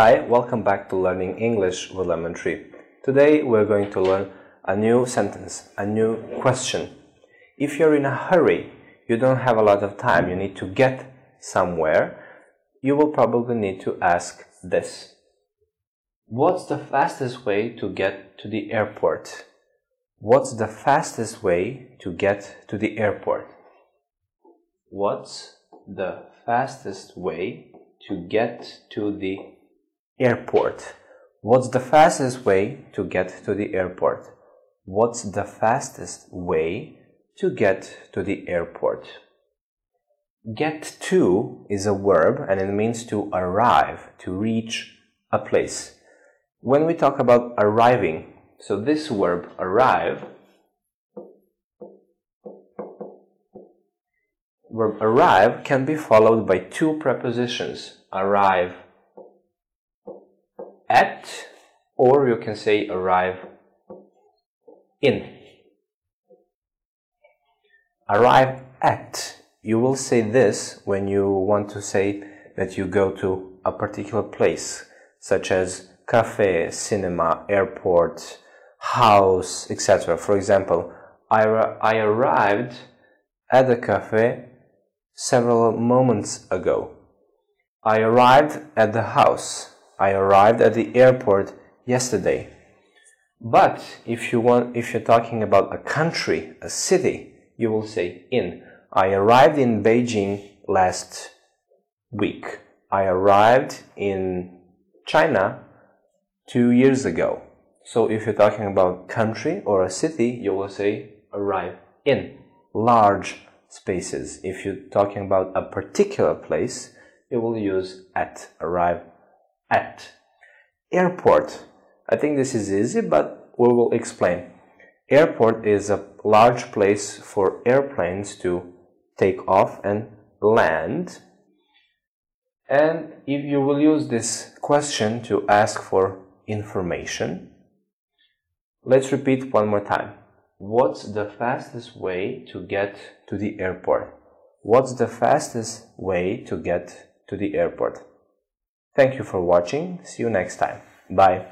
Hi, welcome back to Learning English with Lemon Tree. Today we're going to learn a new sentence, a new question. If you're in a hurry, you don't have a lot of time, you need to get somewhere, you will probably need to ask this. What's the fastest way to get to the airport? What's the fastest way to get to the airport? What's the fastest way to get to the airport? What's the fastest way to get to the airport? What's the fastest way to get to the airport? Get to is a verb and it means to arrive, to reach a place. When we talk about arriving, so this verb arrive, verb arrive can be followed by two prepositions, arrive at, or you can say arrive in. Arrive at. You will say this when you want to say that you go to a particular place, such as cafe, cinema, airport, house, etc. For example, I, I arrived at the cafe several moments ago. I arrived at the house. I arrived at the airport yesterday. But if you want, if you're talking about a country, a city, you will say in. I arrived in Beijing last week. I arrived in China two years ago. So if you're talking about country or a city, you will say arrive in large spaces. If you're talking about a particular place, you will use at, arrive at. Airport. I think this is easy, but we will explain. Airport is a large place for airplanes to take off and land. And if you will use this question to ask for information. Let's repeat one more time. What's the fastest way to get to the airport? What's the fastest way to get to the airport? Thank you for watching. See you next time. Bye.